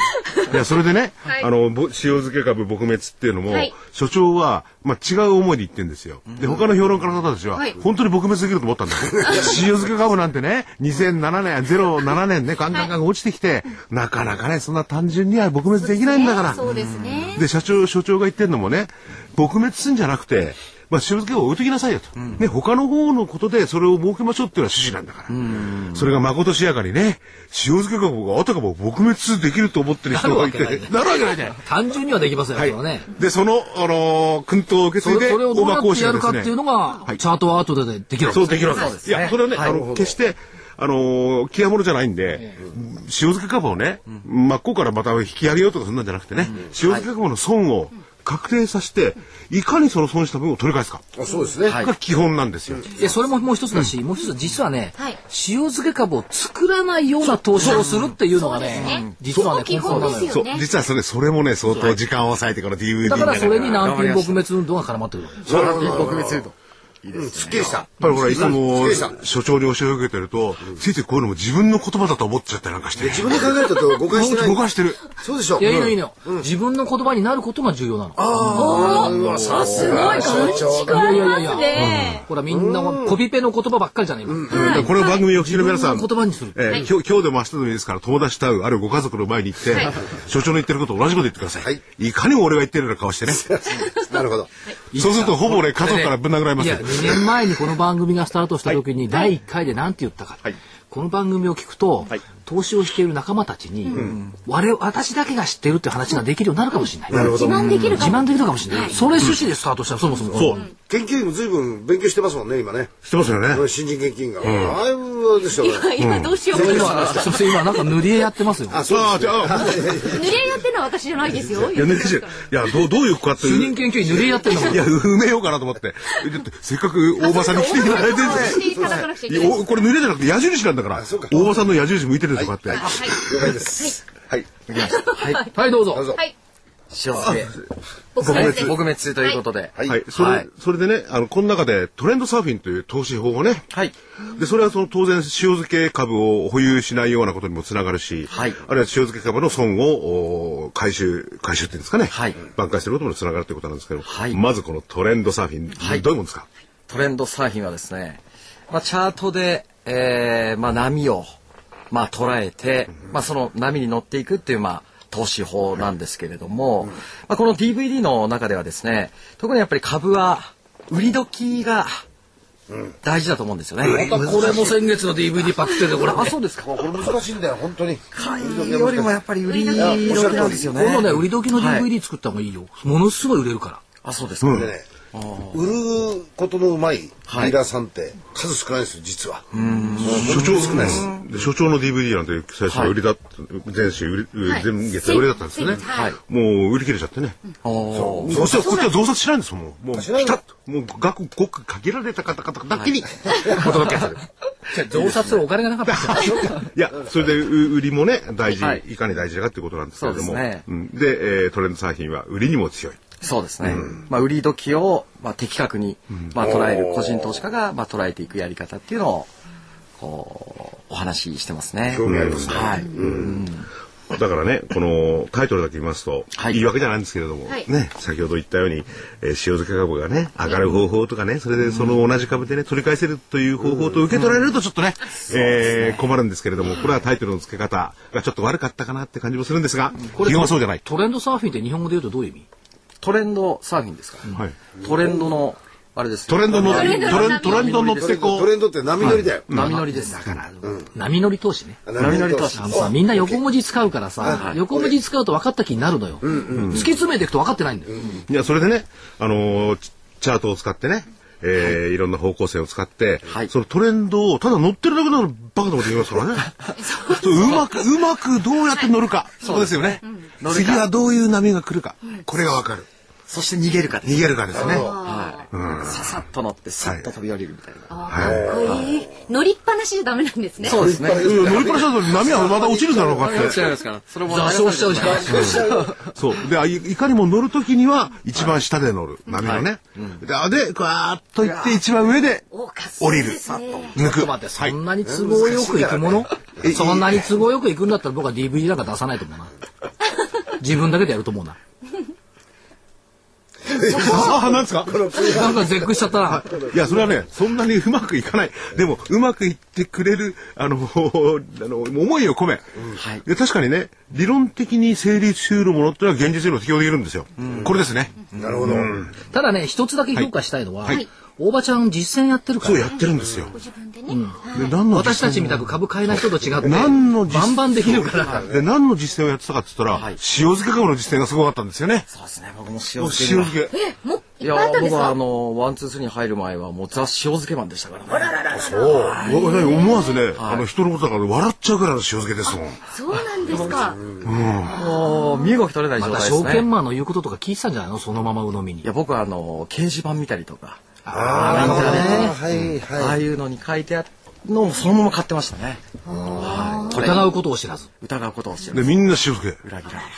いや、それでね、はいあの、ぼ塩漬け株撲滅っていうのも、はい所長は、まあ、違う思いで言ってるんですよ。で、他の評論家の方たちは、はい本当に撲滅できると思ったんだよ。[laughs] 塩漬け株なんてね、2007年、07年ね、ガンガンガン落ちてきて、なかなかね、そんな単純には撲滅できないんだから。そうですね。で、社長、所長が言ってるのもね、撲滅するんじゃなくて、まあ、塩漬けを置いときなさいよと。ね、他の方のことでそれを設けましょうっていうのは趣旨なんだから。それがまことしやかにね、塩漬け株があたかも撲滅できると思ってる人がいて、なるわけないじゃん。単純にはできませんよ、はいね。で、その、あのー訓導を受け継いで、それそれをどうやってやるかっていうのが、チャートアートでできるわけそうですできるわけです。いや、それはね、あの、決して、あのー、気ものじゃないんで、塩漬け株をね、真っ向からまた引き上げようとかそんなんじゃなくてね、塩漬け株の損を確定させて、いかにその損した分を取り返すか。あそうですね。が基本なんですよ。いや、それももう一つだし、もう一つ実はね、はい。塩漬け株を作らないような投資をするっていうのがねね、実はね、基本ですよそうね、実はそれ、それもね、相当時間を抑えて、この DVD にだからそれに難品撲滅運動が絡まってくる。撲滅制度。いいですすっきりした。ぱりほら、いつも所長に教えを受けてると、ついついこういうのも自分の言葉だと思っちゃったりなんかして。自分で考えたと誤解して。[laughs] 誤解してる。そうでしょ。いや、いいのいいの。自分の言葉になることが重要なの。あ、すごい、勘違いいやいやいやいねや。ほら、みんなコピペの言葉ばっかりじゃないか。でこの番組をお聞きの皆さん、言葉にするえー今日今日でも明日でもいいですから、友達と会う、あるいはご家族の前に行って、所長の言ってること同じこと言ってください。はいい、かにも俺が言ってるような顔してね。[laughs] なるほど。そうすると、ほぼ俺、家族からぶん殴られますよ。いや、2年前にこの番組がスタートした時に、第1回で何て言ったか。この番組を聞くと、投資をしている仲間たちに、我々私だけが知ってるって話ができるようになるかもしれない。自慢できるかも。自慢できるかもしれない。それ趣旨でスタートしたらそもそも。そう。研究員も随分勉強してますもんね、今ね。してますよね。新人研究員が。ああいうあれでしたよね。今どうしよう。今、今なんか塗り絵やってますよ。あ、そうああ、じゃあ、[laughs] 塗り絵やってるのは私じゃないですよ。いや、ね、いや、どう、どういうかって主任研究員塗り絵やってんのもいや、埋めようかなと思って。せっかく大場さんに来ていただいてこれ濡れじゃなくて矢印なんだから。大場さんの矢印向いてるんですよ、こうやって。了解です。はい。はい、どうぞ。どうぞ。塩漬け。僕撲滅、撲滅ということで。はい。はい。それ、はい。それでね、あの、この中でトレンドサーフィンという投資法をね、はい。で、それはその当然塩漬け株を保有しないようなことにもつながるし、はい。あるいは塩漬け株の損をお回収、回収っていうんですかね、はい。挽回することにもつながるということなんですけど、はい。まずこのトレンドサーフィン、はい。どういうもんですか？トレンドサーフィンはですね、まあ、チャートで、えーまあ、波を、まあ、捉えて、まあ、その波に乗っていくっていう、まあ、投資法なんですけれども、まあ、この DVD の中ではですね、特にやっぱり株は売り時が大事だと思うんですよね。またこれも先月の DVD パクってて、これ。あ、そうですか。これ難しいんだよ、本当に。買いよりもやっぱり売り時なんですよね。今度ね、売り時のはい DVD 作った方がいいよ。ものすごい売れるから。あ、そうですか。でね、売ることのうまいディーラーさんって数少ないんですよ、実は。所長少ないです。で所長の DVD なんて最初は売りだ、前週前月は売りだったんですよね。はいもう売り切れちゃってね。おーそしてこっちは増刷しないんですもん。もう、ピタッと、もう額ごく限られた方々だけにお届けする。増刷するお金がなかった。いや、それでう売りもね、大事、はいい、かに大事かっていうことなんですけれども。そうでトレンドサーフィンは売りにも強い。そうですね。まあ、売り時を、まあ、的確に、まあ、捉える個人投資家が、まあ、捉えていくやり方っていうのを、こう、お話ししてますね。興味ありますね。はい。だからね、このタイトルだけ見ますと、はい。いいわけじゃないんですけれども、はい。ね、先ほど言ったように、えー塩漬け株がね、上がる方法とかね、それでその同じ株でね、取り返せるという方法と受け取られるとちょっとね、えー困るんですけれども、これはタイトルの付け方がちょっと悪かったかなって感じもするんですが、基本はそうじゃない。トレンドサーフィンって日本語で言うとどういう意味？トレンドサーフィンですか、はい。トレンドの、あれです、トレンドの、トレンドド、トレンド乗ってこう、トレンドって波乗りだよ。波乗りです。だから、波乗り投資ね。波乗り投資あのさ、みんな横文字使うからさ、横文字使うと分かった気になるのよ。突き詰めていくと分かってないんだよ。いや、それでね、あのーチチャートを使ってね、えーい、ろんな方向性を使って、はいそのトレンドをただ乗ってるだけならバカなこと言いますからね。[laughs] そううまく、うまくどうやって乗るか。そうですよね。次はどういう波が来るか。これがわかる。そして逃げるかです。逃げるかですね。はい。ささっと乗って、さっと飛び降りるみたいな。かっこいい。乗りっぱなしじゃダメなんですね。そうですね。うん乗りっぱなしだと波はまた落ちるだろうかって。違いますから。それも座礁しちゃうじゃん。そう。で、あいいかにも乗るときには、一番下で乗る。波のね。で、あで、ぐわーっと行って、一番上でおかし降りる。ですね。抜く。そんなに都合よく行くものそんなに都合よく行くんだったら僕は DVD なんか出さないと思うな。自分だけでやると思うな。ああ、なんですか？[laughs] なんか絶句しちゃったな。いや、それはね、そんなにうまくいかない。でも、うまくいってくれる、あの、あ [laughs] の思いを込め、はいで。確かにね、理論的に成立するものってのは現実にも適用できるんですよ。これですね。なるほど。ただね、一つだけ評価したいのは、大場ちゃん実践やってるからそうやってるんですよ。自分で何の私た実ちみたく株買えない人と違って、何の実バンバンできるから。践で何の実践をやってたかって言ったら、塩漬け株の実践がすごかったんですよね。そうですね。僕も塩塩漬けには。漬け。もういいやっぱいあったんですか？僕はあのワンツースリーに入る前はもうザ塩漬けマンでしたからね。そう。思わずね、あの、人のことだから笑っちゃうぐらいの塩漬けですもん。そうなんですか。もう身動き取れないま状態ですね。た証券マンの言うこととか聞いてたんじゃないの？そのまま鵜呑みにい。や僕はあの掲示板見たりとか、ああ、はいああはい。いうのに書いてあるのをそのまま買ってましたね。疑うことを知らず。疑うことをしてで、る。みんな塩漬け。裏切られる。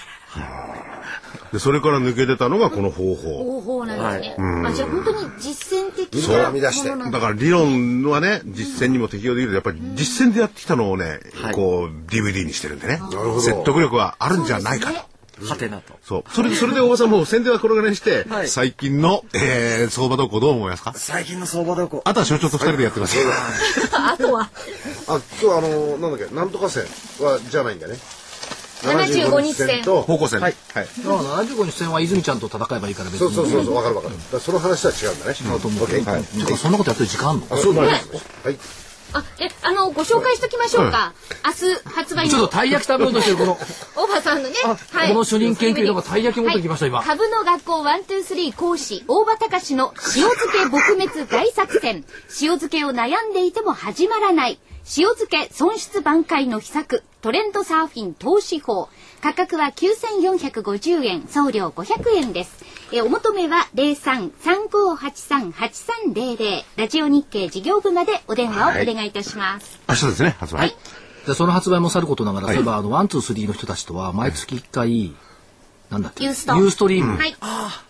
で、それから抜け出たのがこの方法。方法なんですね。あ、じゃあ本当に実践的そうな編み出してものなんだ。だから理論はね、実践にも適用できるやっぱり実践でやってきたのをね、はいこう DVD にしてるんでねほど。説得力はあるんじゃないかと。はてなと。そう。それで、それで大場さんもう宣伝はこれぐらいにして、はい最近の、えー、相場動向どう思いますか？最近の相場動向。あとは所長と二人でやってください。[laughs] あとはあ、今日あの、なんだっけ、なんとか線は、じゃないんだね。75日線と、方向線。はい。はい。だから75日線は泉ちゃんと戦えばいいから別に。そうそうそうそう、わかるわかる。だからその話とは違うんだね。と思うけど。はい。そんなことやってる時間あんの？あ、そうなんです。はい。あ、え、あの、ご紹介しときましょうか。明日発売の。ちょっとたい焼き食べようとしてるこの [laughs] 大場さんのね。はい。この主任研究員がたい焼き持ってきました今はい株の学校ワンツースリー講師、大場隆の塩漬け撲滅大作戦。塩漬けを悩んでいても始まらない。塩漬け損失挽回の秘策。トレンドサーフィン投資法。価格は9450円、送料500円です。えーお求めは03-3583-8300ラジオ日経事業部までお電話をお願いいたします。明日ですね、発売。はい。でその発売もさることながら、そうい。えばあのワンツースリーの人たちとは毎月1回、なんだっけ？ユーストユーストリーム、はい。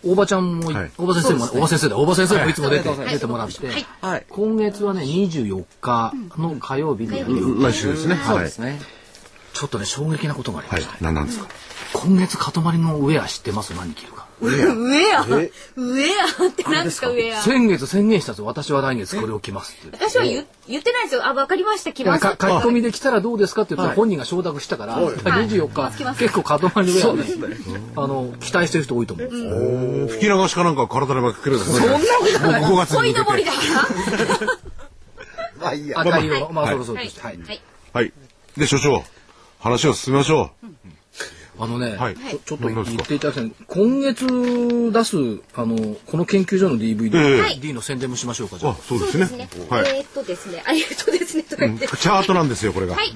大場ちゃんもい、はい。大場先生も、大場先生だ。大場先生もい。つも出て,、はい。出てもらって、はい。はい。今月はね24日の火曜日にやる、来週ですね。はいそうです。ね。ちょっとね衝撃なことがありまはいした、。何なんですか？今月塊のウェア知ってます？何着るかウェア？ウェア？って何ですか？ウェア先月宣言したんですよ私は来月これを着ますって私は言言ってないですよ。あ、わかりました。来だます。書き込みで来たらどうですかって言ったら本人が承諾したから、24日、結構塊のウェアね、あの、期待してる人多いと思う。吹き流しかなんか体に巻きくれるんですね。そんなことない。5月に向けて。鯉のぼりだから。まあいいや。赤い色の、まあ、はいそろそろとして。はい。はい。はい。で、所長、話を進めましょう。あのね、はいちょちょっと言っていただきたい。今月出す、あの、この研究所の DVD、ええ D の宣伝もしましょうか、じゃああ。、そうですね。はい。えーっとですね。ありがとうですね。とか言って。チャートなんですよ、これが。はい。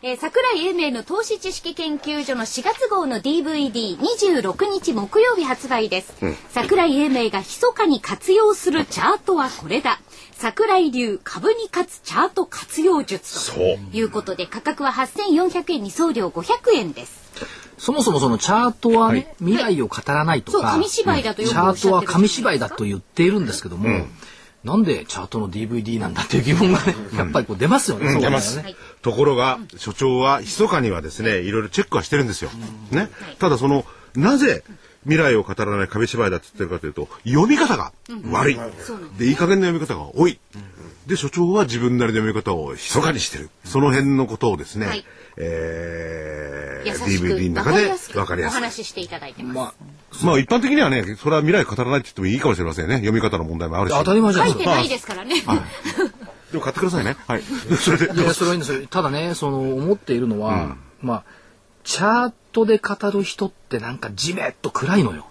えー、桜井英明の投資知識研究所の4月号の DVD26 日木曜日発売です。桜井英明が密かに活用するチャートはこれだ。桜井流株に勝つチャート活用術ということで価格は8400円に送料500円です。そもそもそのチャートはね、未来を語らないとそう、か、紙芝居だとよチくおっしゃってるャートは紙芝居だと言っているんですけども、なんでチャートの DVD なんだっていう疑問がね、やっぱりこう出ますよね。出ます。ところが、所長は密かにはですね、いろいろチェックはしてるんですよ。ね。ただその、なぜ未来を語らない紙芝居だって言ってるかというと、読み方が悪い。で、いい加減な読み方が多い。で、所長は自分なりの読み方を密かにしてる。その辺のことをですね、はいえー、DVD のわ中でかりやすくお。話ししていただいてます。ままあ一般的にはね、それは未来語らないって言ってもいいかもしれませんね。読み方の問題もあるし。あ、当たり前じゃないですか。書いてないですからね。でも買ってくださいね。はい。で [laughs] それで。いや、それはいいんですよ。ただね、その、思っているのは、まあ、チャートで語る人ってなんかじめっと暗いのよ。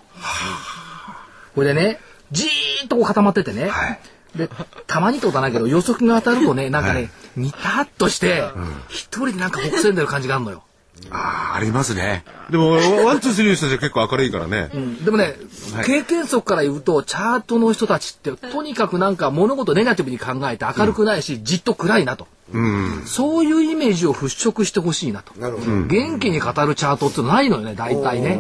これでね、じーっとこう固まっててね。で、たまにってことはないけど、予測が当たるとね、なんかね、ニタッとして、一人でなんか北線でる感じがあるのよ。ああ、ありますね。でも、ワン、ツー、スリーの人たちは結構明るいからね。でもね、経験則から言うと、チャートの人たちって、とにかくなんか物事ネガティブに考えて明るくないし、じっと暗いなと。そういうイメージを払拭してほしいなと。なるほど。元気に語るチャートってのないのよね、大体ね。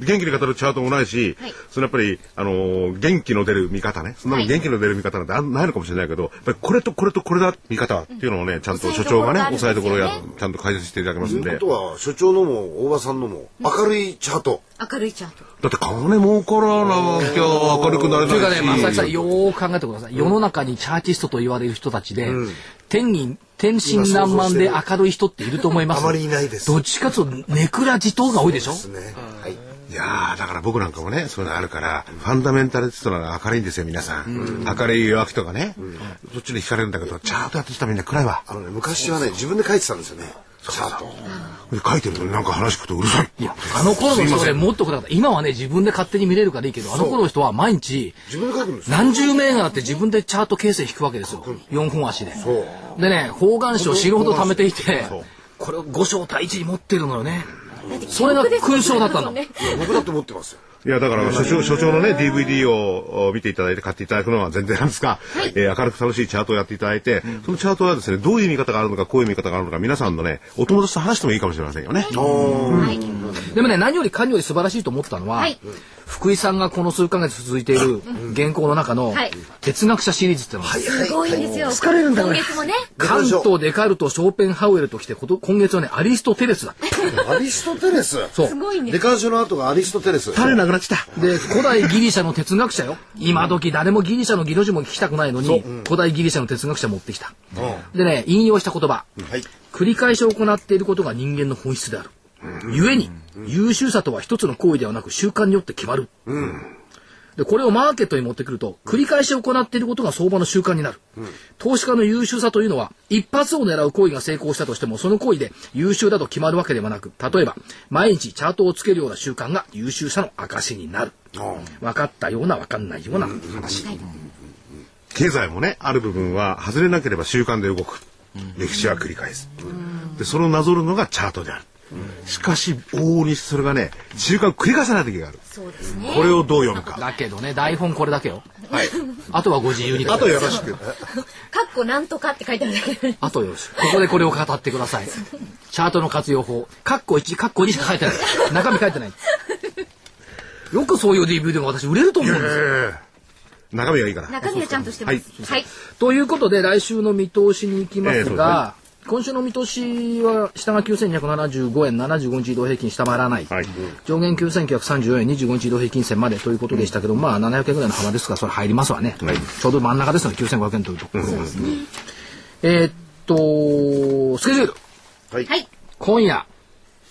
元気に語るチャートもないし、そのやっぱり、あのー元気の出る見方ね。そんなの元気の出る見方なんてあんないのかもしれないけど、やっぱりこれとこれとこれだ、見方っていうのをね、ちゃんと所長がね、押さえどころをやる、ちゃんと解説していただけますんで。ということは所長のも大場さんのも明るいチャート。明るいチャート。だって金儲からなきゃ明るくなれというかね、ないし。正木さん、よーく考えてください。世の中にチャーティストと言われる人たちで、天に、天真爛漫で明るい人っていると思います。あまりいないですどっちかというと、ネクラ自党が多いでしょ？ですね。やーだから僕なんかもね、そういうのあるから、ファンダメンタリストなら明るいんですよ、皆さん。明るい弱気とかね。そっちに惹かれるんだけど、チャートやってきたらみんな暗いわ。あのね昔はね自分で書いてたんですよね。チャート。で書いてるとなんか話聞くとうるさい。いや、あの頃の人でもっと暗かった。今はね、自分で勝手に見れるからいいけど、あの頃の人は毎日、自分で書くんですよ。何十銘柄って自分でチャート形成引くわけですよ。4本足で。でね、方眼紙を死ぬほど貯めていて、これを5章対1に持ってるのよね。それが勲章だったの。僕だって持ってますよ。いや、だから、所長、所長のね、DVD をお見ていただいて買っていただくのは全然なんですが、えー明るく楽しいチャートをやっていただいて、そのチャートはですね、どういう見方があるのか、こういう見方があるのか、皆さんのね、お友達と話してもいいかもしれませんよね。でもね、何よりかにより素晴らしいと思ったのは、はい福井さんがこの数ヶ月続いている原稿の中のはい哲学者シリーズっていうのが、すごいんですよ。疲れるんだ今月もね。カント、デカルト、ショーペンハウエルときて、こと今月はね、アリストテレスだ。アリストテレス？そう。すごいねデ。カンショの後がアリストテレス。種なくなっちゃった。で、古代ギリシャの哲学者よ。今時誰もギリシャのギロ字も聞きたくないのに、古代ギリシャの哲学者持ってきた。でね、引用した言葉。はい。繰り返し行っていることが人間の本質である。故に、優秀さとは一つの行為ではなく習慣によって決まる。で、これをマーケットに持ってくると、繰り返し行っていることが相場の習慣になる。投資家の優秀さというのは、一発を狙う行為が成功したとしても、その行為で優秀だと決まるわけではなく、例えば、毎日チャートをつけるような習慣が優秀さの証になる。分かったような分かんないような話。経済もね、ある部分は外れなければ習慣で動く。歴史は繰り返す。で、それをなぞるのがチャートである。しかし、往々にそれがね、習慣を繰り返さない時がある。そうですね。これをどう読むか。だけどね、台本これだけよ。はい。あとはご自由に。あとよろしく。かっこなんとかって書いてあるだけ。あとよろしく。ここでこれを語ってください。チャートの活用法。カッコ1、カッコ2しか書いてない。中身書いてない。よくそういう DVD が私売れると思うんですよ。中身がいいから。中身はちゃんとしてます。はい。ということで来週の見通しに行きますええそうが、今週の見通しは下が9275円75日移動平均下回らない、はい。上限9934円25日移動平均線までということでしたけど、まあ700円ぐらいの幅ですからそれ入りますわね、ちょうど真ん中ですので9500円というところ、えーっとスケジュール。はい。今夜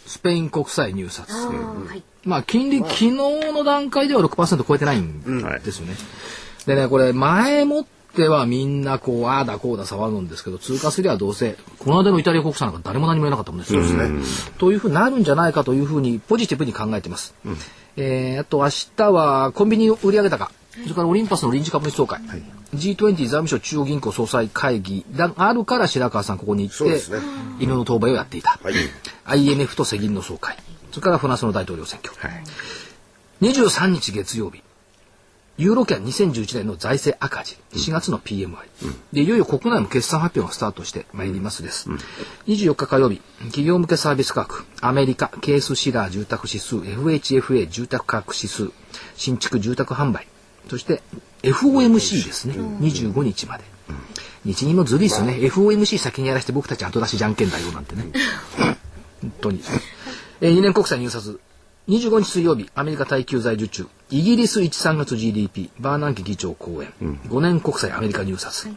スペイン国債入札、はい。まあ金利昨日の段階では6%超えてないんですよね、でねこれ前もってはみんなこうああだこうだ騒ぐんですけど通過すりゃどうせこの間のイタリア国債なんか誰も何も言えなかったもんですよ、というふうになるんじゃないかというふうにポジティブに考えてます、えーあと明日はコンビニ売上高それからオリンパスの臨時株主総会、G20 財務省中央銀行総裁会議があるから白川さんここに行って、ね。犬の当売をやっていた、はい。IMF と世銀の総会。それからフランスの大統領選挙、23日月曜日ユーロ圏2011年の財政赤字。4月の PMI、でいよいよ国内も決算発表がスタートしてまいりますです、24日火曜日企業向けサービス価格。アメリカケースシラー住宅指数。FHFA 住宅価格指数。新築住宅販売。そして FOMC ですね、25日まで、日銀もずるいですよね、FOMC 先にやらせて僕たち後出しじゃんけんだよなんてね。[laughs] 本当に。えー、2年国債入札。25日水曜日、アメリカ耐久財受注。イギリス1、3月 GDP。バーナンキ議長講演。5年国債アメリカ入札。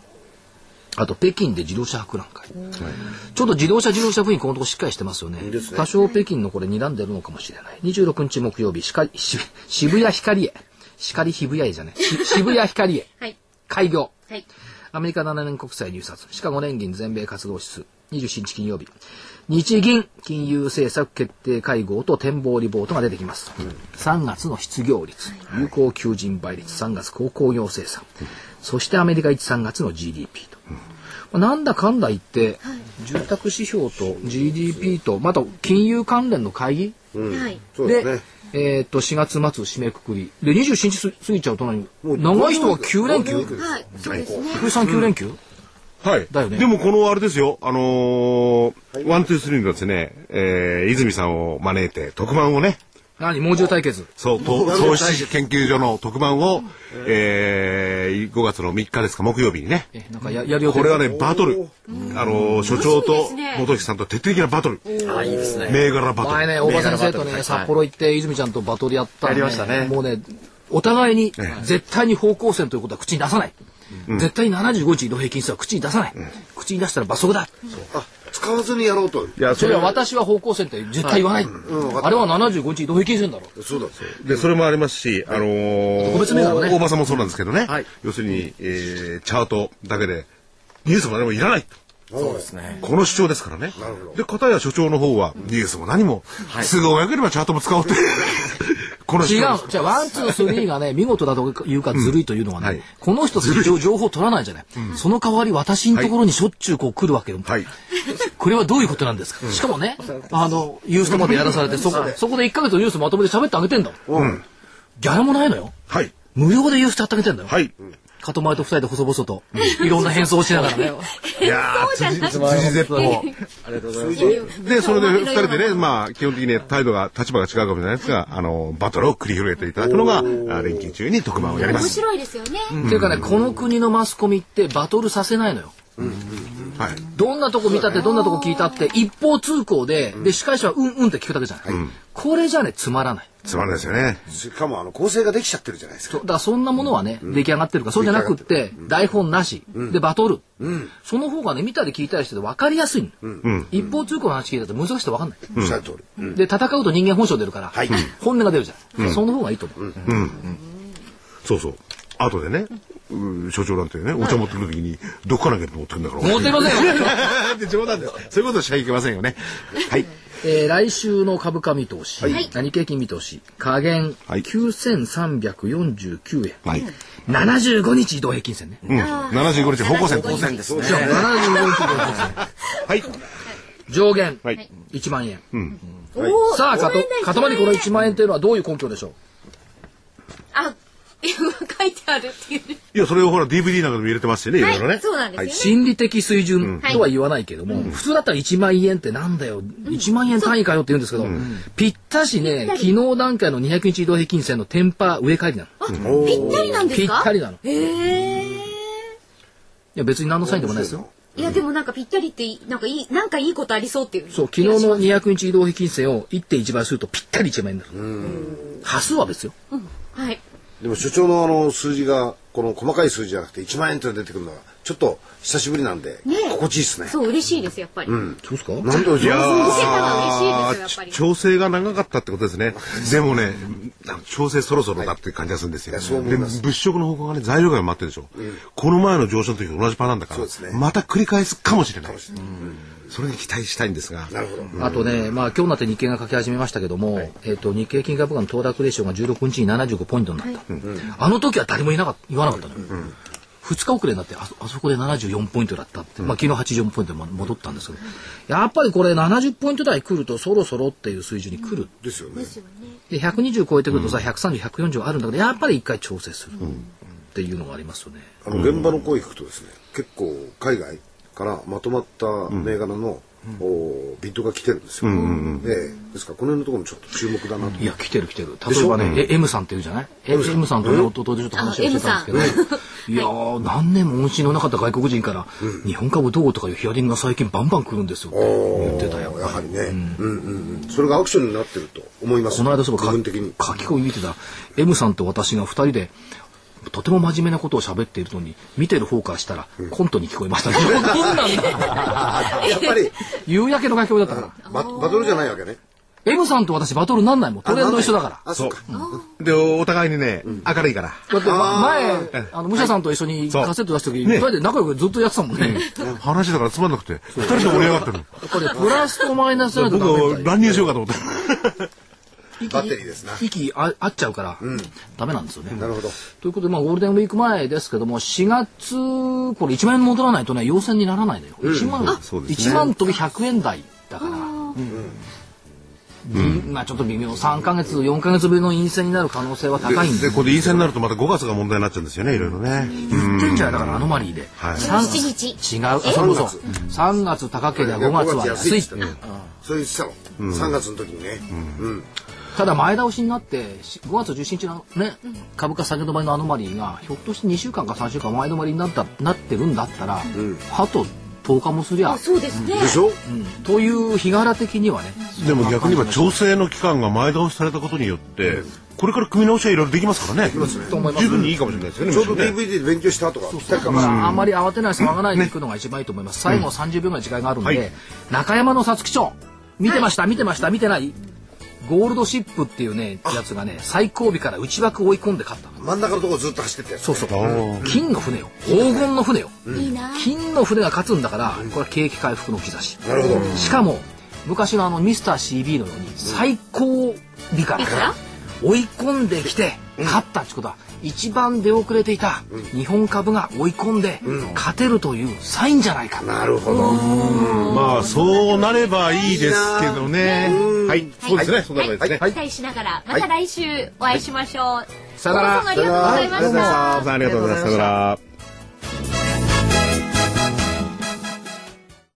あと、北京で自動車博覧会。ちょっと自動車自動車雰囲気このとこしっかりしてますよね。多少北京のこれ睨んでるのかもしれない。26日木曜日、しかし渋谷光へ。光渋谷へじゃね [laughs] 渋谷光へ。はい。開業。はい。アメリカ7年国債入札、シカゴ連銀全米活動指数、27日金曜日。日銀金融政策決定会合と展望リポートが出てきます。3月の失業率、有効求人倍率、3月高工業生産、そしてアメリカ1、3月の GDP と。まあなんだかんだ言って、住宅指標と GDP と、また金融関連の会議？はい。で。えっと、4月末締めくくり。で、27日過ぎちゃうと何？長い人は9連休？はい。そうですね。福井さん9連休、はい。だよね。でもこのあれですよ、あのー、ワン、ツー、スリーのですね、えー、泉さんを招いて特番をね、何？猛獣対決。そう、と投資研究所の特番を、えー、5月の3日ですか、木曜日にね。えなんかややる予定。これはね、バトル。あのー、所長と面白いですね。元木さんと徹底的なバトル。あ、いいですね。銘柄バトル。前ね大場先生とね札幌行って泉ちゃんとバトルやったら、やりましたね。もうねお互いにええ。絶対に方向線ということは口に出さない、絶対に75日移動平均数は口に出さない、口に出したら罰則だ、あ、使わずにやろうと。いや、それはそれは、私は方向線って絶対言わない、あれは75日移動平均線だろ。そうだ。で、それもありますし、あのー、特別銘柄ね。大場さんもそうなんですけどね。はい。要するに、えー、チャートだけで、ニュースも何もいらない。そうですね。この主張ですからね。で、片や所長の方は、ニュースも何も、都合が良ければチャートも使おうって。この主違う。じゃあワンツースリーがね見事だというかずるいというのはね、はいこの人たち情情報取らないじゃない、その代わり私のところにしょっちゅうこう来るわけよ、はい。これはどういうことなんですか、しかもね、あの、ユーストまでやらされて、そこ、そこで1ヶ月のニュースまとめて喋ってあげてんだもん。うん。ギャラもないのよ。はい。無料でユーストやってあげてんだよ。はい。かとまえと二人で細々と、いろんな変装をしながらね。いやー、辻、辻絶法。で、それで二人でね、まあ、基本的に態度が、立場が違うかもしれないですが、あの、バトルを繰り広げていただくのが、あ連休中に特番をやりま面す。白いですよね。っていうかね、この国のマスコミってバトルさせないのよ。はい。どんなとこ見たってどんなとこ聞いたって一方通行で、で、司会者はうんうんって聞くだけじゃない。これじゃね、つまらない。つまらない。ですよね。しかも、あの、構成ができちゃってるじゃないですか。だからそんなものはね、出来上がってるから、そうじゃなくって、台本なし、で、バトル、その方がね、見たり聞いたりしてて分かりやすいの、一方通行の話聞いたって難しくて分かんない。おっしゃる通り。で、戦うと人間本性出るから、はい。本音が出るじゃん。その方がいいと思う。そうそう。後でね、うん所長なんてね、お茶持ってくるときに、どこから投げて持ってくんだから。持ってませんよ [laughs] って冗談です。そういうことしちゃいけませんよね。はい。えー来週の株価見通し、はい日経金見通し、下限はい9349円、はい。75日移動平均線ね。うん。75日方向線。方向線ですね。じゃあ75日移動平均線。はい。上限、はい。1万円。おーさあ、かとかたまりこの1万円というのはどういう根拠でしょう？あ、書いてあるっていう。いや、それをほら DVD なんかでも入れてますよね、いろいろね。そうなんですよね。心理的水準とは言わないけども、普通だったら1万円ってなんだよ、1万円単位かよって言うんですけど、ぴったしね、昨日段階の200日移動平均線のテンパ上返りなの。ぴったりなんですぴっかたりなの。いへえ。や、別に何のサインでもないですよ。いや、でもなんかぴったりっていい、なんかいい、なんかいいことありそうっていう。そう、昨日の200日移動平均線を1.1倍するとぴったり1万円になる。端数は別よ。はい。でも所長のあの数字がこの細かい数字じゃなくて1万円と出てくるのはちょっと久しぶりなんで、ねえ心地いいですね。そう、嬉しいです、やっぱり。そうですか？なんで嬉しいですよ、やっ。調整が長かったってことですね。でもね、調整そろそろだっていう感じがするんですよ。いやそう思いでます物色の方向がね、材料が待ってるでしょ。この前の上昇の時と同じパターンだから、そうですねまた繰り返すかもしれない。それに期待したいんですが。なるほど。あとね、まあ今日になって日経が書き始めましたけども、えっ、と日経金株価の騰落レーションが16日に75ポイントになった。あの時は誰も言いなかった言わなかったのよ。2日遅れになってあそあそこで74ポイントだったって、まあ昨日84ポイントに戻ったんですけど、やっぱりこれ70ポイント台来るとそろそろっていう水準に来る。ですよね。で120超えてくるとさ、130、140あるんだけど、やっぱり一回調整するっていうのがありますよね。あの現場の声聞くとですね、結構海外からまとまった銘柄の、おビッドが来てるんですよ。ええ。ですからこの辺のところもちょっと注目だなと。いや、来てる来てる。例えばね、え M さんって言うじゃない？え ?M さん。とね、弟でちょっと話をしてたんですけど、いやー、何年も音信のなかった外国人から、日本株どうとかいうヒアリングが最近バンバン来るんですよ。って言ってたよ。やはりね、うん。うんうん、それがアクションになってると思います。この間そういえば部分的に。書き込み見てた。ら M さんと私が二人でとても真面目なことを喋っているのに見てる方からしたらコントに聞こえましたね。[laughs] こんなんだやっぱり夕焼けの書き込みだったから。ババトルじゃないわけね。M さんと私バトルなんないもん。トレンド一緒だから。あ、そうか。で、お互いにね、明るいから。だってま前、あの、武者さんと一緒にカセット出した時、二人で仲良くずっとやってたもんね。話だからつまんなくて、二人で盛り上がってるの。やっぱりプラスとマイナスないと僕乱入しようかと思って。バッテリーですな。息あ合っちゃうから、ダメなんですよね。なるほど。ということで、まあ、ゴールデンウィーク前ですけども、4月、これ1万円戻らないとね、陽線にならないのよ。1万、そうですね1万飛び100円台だから。うんまあちょっと微妙。3ヶ月、4ヶ月ぶりの陰線になる可能性は高いんで。で、これで陰線になるとまた5月が問題になっちゃうんですよね、いろいろね。言ってんじゃないだからアノマリーで。はい三17日違う。あ、そうそう。3月高ければ5月は安いっ。てそう言ってたの。3月の時にね。うん。ただ前倒しになってし5月17日のね、株価下げ止まりのアノマリーがひょっとして2週間か3週間前止まりになったなってるんだったら、あと10日もすりゃあ、、そうですね。でしょ？うん。という日柄的にはね、でも逆に言えば調整の期間が前倒しされたことによって、これから組み直しはいろいろできますからね。十分にいいかもしれないですよね。ちょうど DVD で勉強した後がぴったりか。だもしれない。からあんまり慌てない騒がないでいくのが一番いいと思います。最後30秒ぐらい時間があるんで、はい。中山の皐月町、見てました、見てました、見てない？ゴールドシップっていうね、やつがね、最後尾から内枠追い込んで勝ったの。真ん中のところずっと走ってって。そうそう。金の船よ。黄金の船よ。いいな。金の船が勝つんだから、これは景気回復の兆し。なるほど。しかも、昔のあのミスター CB のように、最高尾から尾から？追い込んできて、勝ったってことは、一番出遅れていた日本株が追い込んで、勝てるというサインじゃないか。なるほど。まあ、そうなればいいですけどね。はい、そうですね。そんなことですね。期待しながら、また来週お会いしましょう。さよならどうもありがとうございました。さあありがとうございます。さよなら。